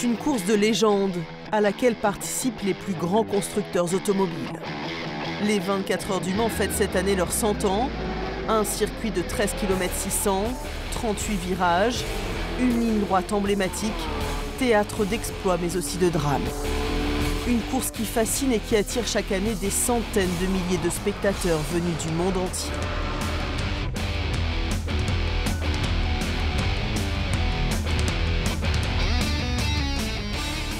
C'est une course de légende à laquelle participent les plus grands constructeurs automobiles. Les 24 heures du Mans fêtent cette année leurs 100 ans. Un circuit de 13 km 600, 38 virages, une ligne droite emblématique, théâtre d'exploits mais aussi de drames. Une course qui fascine et qui attire chaque année des centaines de milliers de spectateurs venus du monde entier.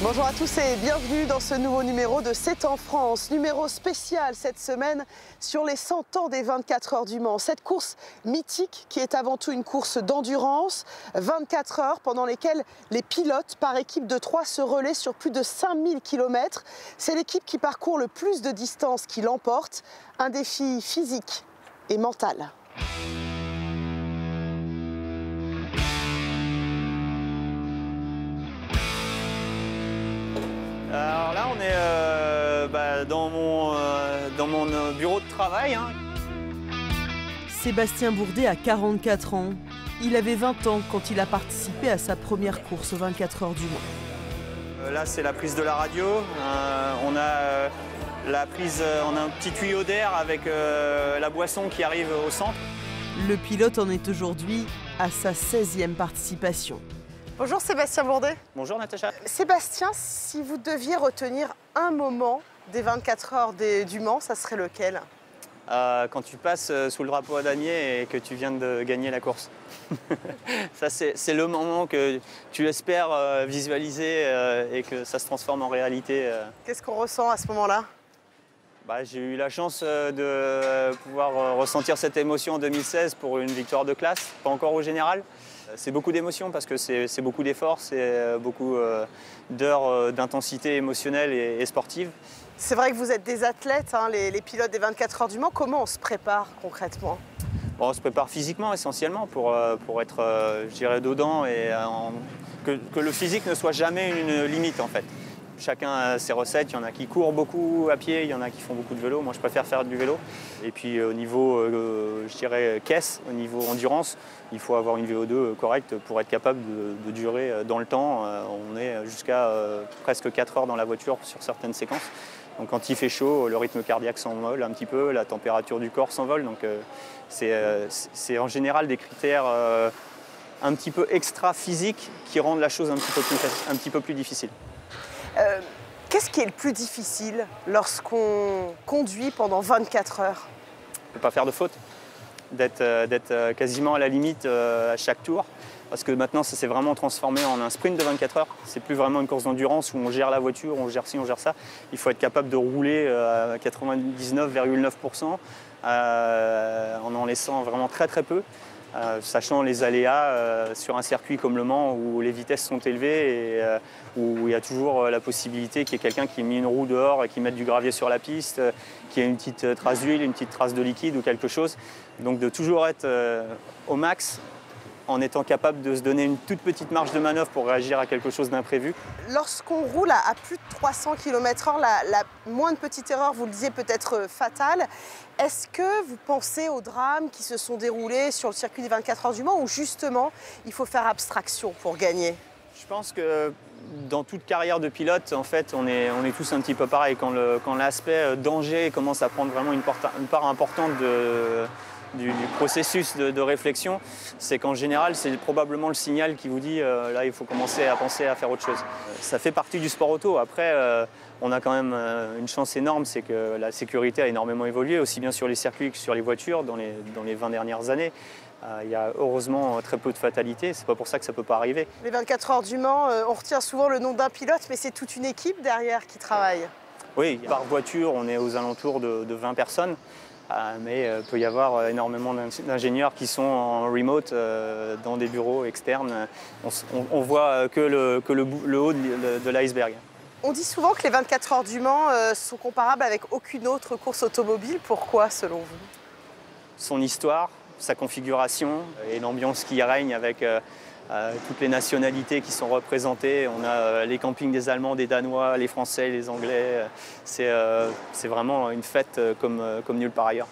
Bonjour à tous et bienvenue dans ce nouveau numéro de C'est en France, numéro spécial cette semaine sur les 100 ans des 24 heures du Mans. Cette course mythique qui est avant tout une course d'endurance, 24 heures pendant lesquelles les pilotes par équipe de 3 se relaient sur plus de 5000 km. C'est l'équipe qui parcourt le plus de distance qui l'emporte, un défi physique et mental. On est euh, bah, dans mon, euh, dans mon euh, bureau de travail. hein. Sébastien Bourdet a 44 ans. Il avait 20 ans quand il a participé à sa première course aux 24 heures du Mans. Là, c'est la prise de la radio. Euh, on a la prise, on a un petit tuyau d'air avec la boisson qui arrive au centre. Le pilote en est aujourd'hui à sa 16e participation. Bonjour Sébastien Bourdet. Bonjour Natacha. Sébastien, si vous deviez retenir un moment des 24 heures des- du Mans, ça serait lequel? Euh, quand tu passes euh, sous le drapeau à damier et que tu viens de gagner la course. ça, c'est le moment que tu espères euh, visualiser euh, et que ça se transforme en réalité. Qu'est-ce qu'on ressent à ce moment-là? Bah, j'ai eu la chance de pouvoir ressentir cette émotion en 2016 pour une victoire de classe, pas encore au général. C'est beaucoup d'émotions parce que c'est beaucoup d'efforts, c'est euh, beaucoup euh, d'heures euh, d'intensité émotionnelle et, et sportive. C'est vrai que vous êtes des athlètes, hein, les, les pilotes des 24 heures du Mans. Comment on se prépare concrètement? Bon, on se prépare physiquement essentiellement pour, pour être, je dirais, dedans et en- que, que le physique ne soit jamais une limite en fait. Chacun a ses recettes, il y en a qui courent beaucoup à pied, il y en a qui font beaucoup de vélo. Moi, je préfère faire du vélo. Et puis, euh, au niveau, euh, je dirais, caisse, au niveau endurance, il faut avoir une VO2 correcte pour être capable de, durer euh, dans le temps. Euh, On est jusqu'à euh, presque 4 heures dans la voiture sur certaines séquences. Donc, quand il fait chaud, le rythme cardiaque s'envole un petit peu, la température du corps s'envole. Donc, euh, c'est euh, en général des critères euh, un petit peu extra physiques qui rendent la chose un petit peu plus difficile. Euh, Qu'est-ce qui est le plus difficile lorsqu'on conduit pendant 24 heures? Ne pas faire de faute, d'être euh, euh, quasiment à la limite à chaque tour. Parce que maintenant, ça s'est vraiment transformé en un sprint de 24 heures. C'est plus vraiment une course d'endurance où on gère la voiture, on gère ci, on gère ça. Il faut être capable de rouler à 99,9% euh, en en laissant vraiment très très peu. Euh, sachant les aléas euh, sur un circuit comme Le Mans où les vitesses sont élevées et euh, où il y a toujours la possibilité qu'il y ait quelqu'un qui ait une roue dehors et qui mette du gravier sur la piste, qu'il y ait une petite trace d'huile, une petite trace de liquide ou quelque chose. Donc de toujours être au max en étant capable de se donner une toute petite marge de manœuvre pour réagir à quelque chose d'imprévu. Lorsqu'on roule à, plus de 300 km/h, la, la moindre petite erreur, vous le disiez, peut être euh, fatale. Est-ce que vous pensez aux drames qui se sont déroulés sur le circuit des 24 heures du Mans ou justement il faut faire abstraction pour gagner? Je pense que dans toute carrière de pilote, en fait, on est, on est tous un petit peu pareil. Quand l'aspect euh, danger commence à prendre vraiment une, porta- une part importante de- du, du processus de, de réflexion, c'est qu'en général, c'est probablement le signal qui vous dit euh, là, il faut commencer à penser à faire autre chose. Ça fait partie du sport auto. Après, euh, on a quand même euh, une chance énorme, c'est que la sécurité a énormément évolué, aussi bien sur les circuits que sur les voitures dans les, dans les 20 dernières années. Il y a heureusement très peu de fatalités, c'est pas pour ça que ça peut pas arriver. Les 24 heures du Mans, on retient souvent le nom d'un pilote, mais c'est toute une équipe derrière qui travaille. Oui, par voiture, on est aux alentours de, de 20 personnes, mais il peut y avoir euh, énormément d'ing- d'ingénieurs qui sont en remote euh, dans des bureaux externes. On, on voit euh, que le, que le, haut de, l'iceberg. On dit souvent que les 24 heures du Mans euh, sont comparables avec aucune autre course automobile. Pourquoi, selon vous? Son histoire, sa configuration et l'ambiance qui règne avec euh, euh, toutes les nationalités qui sont représentées. On a euh, les campings des Allemands, des Danois, les Français, les Anglais. C'est euh, c'est vraiment une fête euh, comme, euh, comme nulle part ailleurs.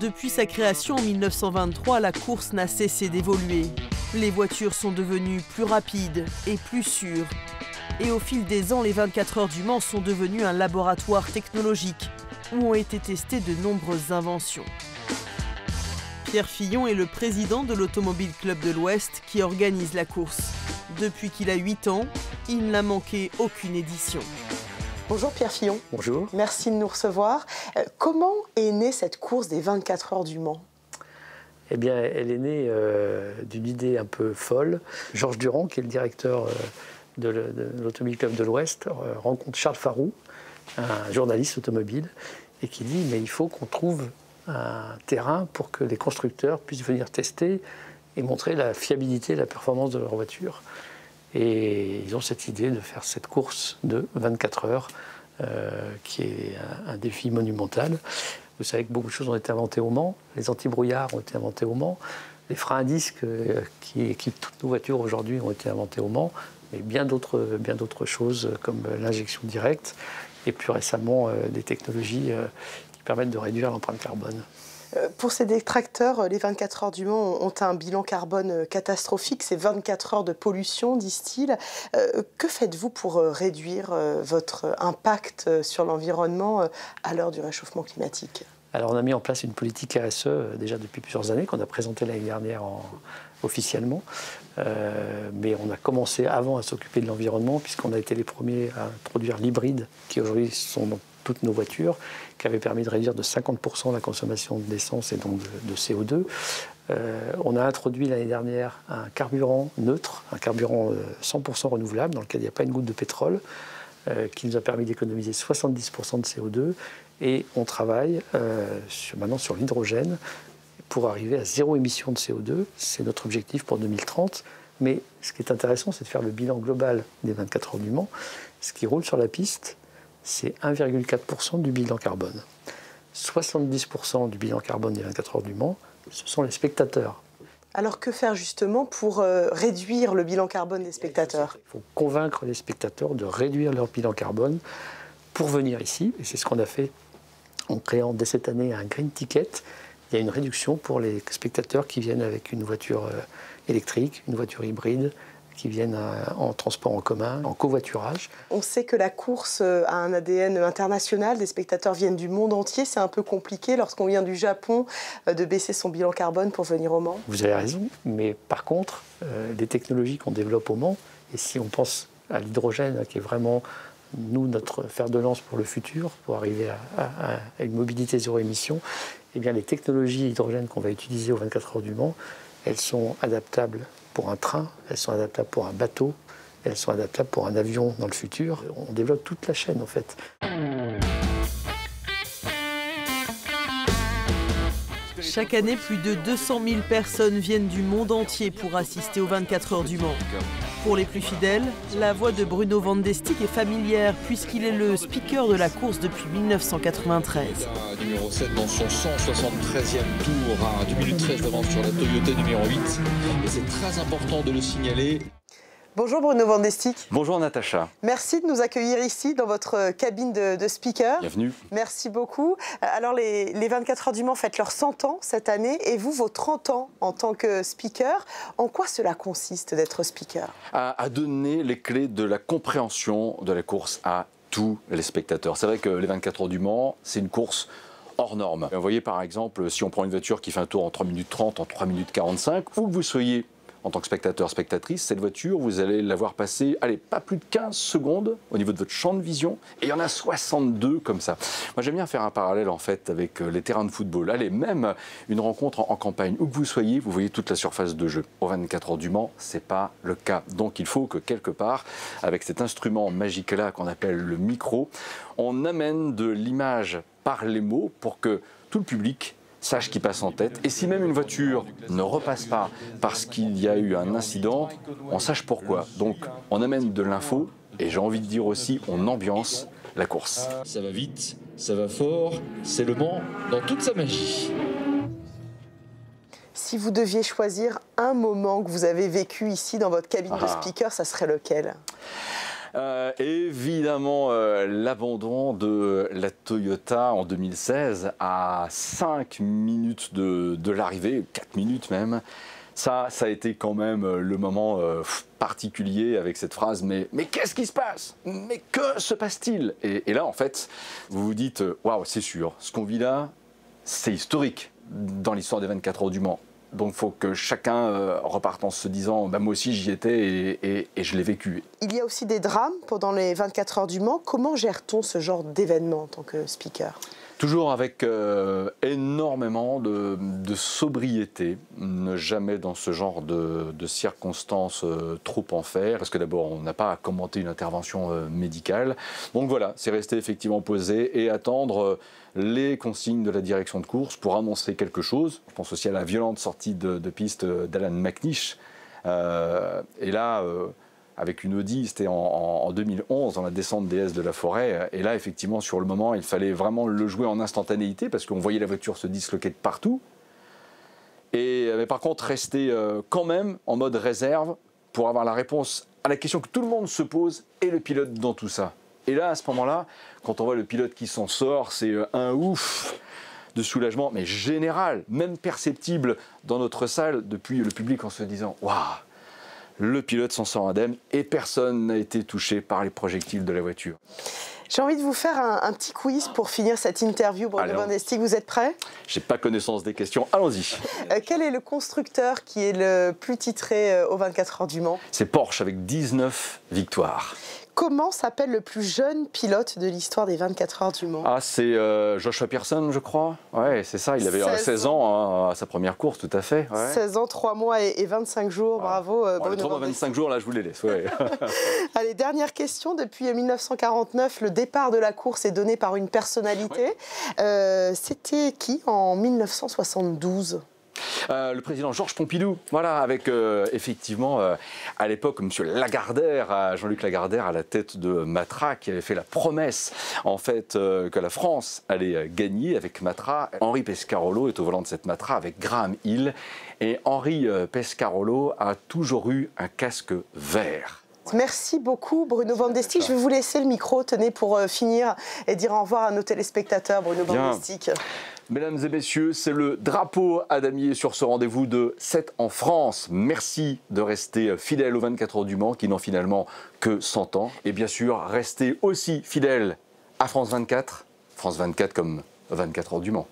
Depuis sa création en 1923, la course n'a cessé d'évoluer. Les voitures sont devenues plus rapides et plus sûres. Et au fil des ans, les 24 heures du Mans sont devenues un laboratoire technologique où ont été testées de nombreuses inventions. Pierre Fillon est le président de l'Automobile Club de l'Ouest qui organise la course. Depuis qu'il a 8 ans, il n'a manqué aucune édition. Bonjour Pierre Fillon. Bonjour. Merci de nous recevoir. Euh, comment est née cette course des 24 heures du Mans? Eh bien, elle est née euh, d'une idée un peu folle. Georges Durand, qui est le directeur euh, de l'Automobile Club de l'Ouest, rencontre Charles Farou, un journaliste automobile, et qui dit mais il faut qu'on trouve un terrain pour que les constructeurs puissent venir tester et montrer la fiabilité et la performance de leur voiture. Et ils ont cette idée de faire cette course de 24 heures, euh, qui est un, défi monumental. Vous savez que beaucoup de choses ont été inventées au Mans. Les anti-brouillards ont été inventés au Mans. Les freins à disque euh, qui équipent toutes nos voitures aujourd'hui ont été inventés au Mans. Mais bien d'autres, bien d'autres choses comme l'injection directe et plus récemment euh, des technologies qui permettent de réduire l'empreinte carbone. Euh, pour ces détracteurs, euh, les 24 heures du Mans ont un bilan carbone euh, catastrophique. C'est 24 heures de pollution, disent-ils. Que faites-vous pour réduire votre impact sur l'environnement à l'heure du réchauffement climatique? Alors on a mis en place une politique RSE déjà depuis plusieurs années qu'on a présentée l'année dernière officiellement. mais on a commencé avant à s'occuper de l'environnement puisqu'on a été les premiers à introduire l'hybride qui aujourd'hui sont toutes nos voitures, qui avait permis de réduire de 50% la consommation d'essence et donc de, CO2. Euh, on a introduit l'année dernière un carburant neutre, un carburant 100% euh, renouvelable, dans lequel il n'y a pas une goutte de pétrole, euh, qui nous a permis d'économiser 70% de CO2. Et on travaille maintenant sur l'hydrogène pour arriver à zéro émission de CO2. C'est notre objectif pour 2030. Mais ce qui est intéressant, c'est de faire le bilan global des 24 heures. Ce qui roule sur la piste, c'est 1,4% du bilan carbone. 70% du bilan carbone des 24 heures du Mans, ce sont les spectateurs. Alors que faire justement pour euh, réduire le bilan carbone des spectateurs? Il faut convaincre les spectateurs de réduire leur bilan carbone pour venir ici. Et c'est ce qu'on a fait en créant dès cette année un green ticket. Il y a une réduction pour les spectateurs qui viennent avec une voiture euh, électrique, une voiture hybride, qui viennent euh, en transport en commun, en covoiturage. On sait que la course euh, a un ADN international, des spectateurs viennent du monde entier, c'est un peu compliqué lorsqu'on vient du Japon euh, de baisser son bilan carbone pour venir au Mans. Vous avez raison, mais par contre, les technologies qu'on développe au Mans, et si on pense à l'hydrogène qui est vraiment nous, notre fer de lance pour le futur, pour arriver à, une mobilité zéro émission, eh bien, les technologies hydrogène qu'on va utiliser aux 24 heures du Mans, elles sont adaptables pour un train, elles sont adaptables pour un bateau, elles sont adaptables pour un avion dans le futur. On développe toute la chaîne en fait. Chaque année, plus de 200 000 personnes viennent du monde entier pour assister aux 24 heures du Mans. Pour les plus fidèles, la voix de Bruno Van Destig est familière puisqu'il est le speaker de la course depuis 1993. Numéro 7 dans son 173e tour à 2 minutes 13 d'avance sur la Toyota numéro 8. Et c'est très important de le signaler. Bonjour Bruno Vandestick. Bonjour Natacha. Merci de nous accueillir ici dans votre cabine de, speaker. Bienvenue. Merci beaucoup. Alors les, 24 heures du Mans fêtent leurs 100 ans cette année et vous vos 30 ans en tant que speaker. En quoi cela consiste d'être speaker? À, donner les clés de la compréhension de la course à tous les spectateurs. C'est vrai que les 24 heures du Mans, c'est une course hors norme. Vous voyez par exemple, si on prend une voiture qui fait un tour en 3 minutes 30, en 3 minutes 45, où que vous soyez en tant que spectateur, spectatrice, cette voiture, vous allez l'avoir passée, allez, pas plus de 15 secondes au niveau de votre champ de vision, et il y en a 62 comme ça. Moi, j'aime bien faire un parallèle, en fait, avec euh, les terrains de football. Allez, même une rencontre en, campagne, où que vous soyez, vous voyez toute la surface de jeu. Au 24 heures du Mans, c'est pas le cas. Donc, il faut que quelque part, avec cet instrument magique-là qu'on appelle le micro, on amène de l'image par les mots pour que tout le public sache qui passe en tête. Et si même une voiture ne repasse pas parce qu'il y a eu un incident, on sache pourquoi. Donc on amène de l'info et j'ai envie de dire aussi on ambiance la course. Ça va vite, ça va fort, c'est le Mans dans toute sa magie. Si vous deviez choisir un moment que vous avez vécu ici dans votre cabine de ah. speaker, ça serait lequel? Euh, évidemment, euh, l'abandon de la Toyota en 2016 à 5 minutes de, l'arrivée, 4 minutes même. Ça, a été quand même euh, le moment particulier avec cette phrase mais, qu'est-ce qui se passe? Mais que se passe-t-il? Et, et là, en fait, vous vous dites waouh, c'est sûr, ce qu'on vit là, c'est historique dans l'histoire des 24 heures du Mans. Donc il faut que chacun euh, reparte en se disant bah, moi aussi j'y étais et, et- je l'ai vécu. Il y a aussi des drames pendant les 24 heures du Mans. Comment gère-t-on ce genre d'événement en tant que speaker? Toujours avec euh, énormément de, sobriété, ne jamais dans ce genre de, circonstances euh, trop en faire, parce que d'abord on n'a pas à commenter une intervention euh, médicale. Donc voilà, c'est rester effectivement posé et attendre les consignes de la direction de course pour annoncer quelque chose. Je pense aussi à la violente sortie de, de piste d'Alan McNish. Et là, avec une Audi, c'était en, en- en 2011, dans la descente DS de la forêt. Et là, effectivement, sur le moment, il fallait vraiment le jouer en instantanéité parce qu'on voyait la voiture se disloquer de partout. Et, mais par contre, rester euh, quand même en mode réserve pour avoir la réponse à la question que tout le monde se pose et le pilote dans tout ça. Et là, à ce moment-là, quand on voit le pilote qui s'en sort, c'est euh, un ouf de soulagement, mais général, même perceptible dans notre salle depuis le public en se disant Waouh, le pilote s'en sort indemne et personne n'a été touché par les projectiles de la voiture. J'ai envie de vous faire un, un petit quiz pour finir cette interview. Bruno vous êtes prêts? J'ai pas connaissance des questions, allons-y. Euh, Quel est le constructeur qui est le plus titré euh, aux 24 heures du Mans? C'est Porsche avec 19 victoires. Comment s'appelle le plus jeune pilote de l'histoire des 24 heures du Mans? Ah, c'est euh, Joshua Pearson, je crois. Ouais, c'est ça, il avait euh, 16 16 ans hein, à sa première course, tout à fait. ouais. 16 ans, 3 mois et, et 25 jours. Ah. Bravo, euh, Bon, les Bruno 3 Van Destig. 25 jours, là, je vous les laisse. ouais. Allez, dernière question. Depuis 1949, le départ de la course est donné par une personnalité. Euh, C'était qui en 1972 Euh, le président Georges Pompidou, voilà, avec euh, effectivement euh, à l'époque M. Lagardère, Jean-Luc Lagardère à la tête de Matra, qui avait fait la promesse en fait que la France allait gagner avec Matra. Henri Pescarolo est au volant de cette Matra avec Graham Hill, et Henri Pescarolo a toujours eu un casque vert. Merci beaucoup, Bruno Van Destig. Je vais vous laisser le micro, tenez, pour finir et dire au revoir à nos téléspectateurs, Bruno Van Bien. Destig. Mesdames et messieurs, c'est le drapeau à damier sur ce rendez-vous de 7 en France. Merci de rester fidèle aux 24 heures du Mans qui n'ont finalement que 100 ans. Et bien sûr, restez aussi fidèle à France 24. France 24 comme 24 heures du Mans.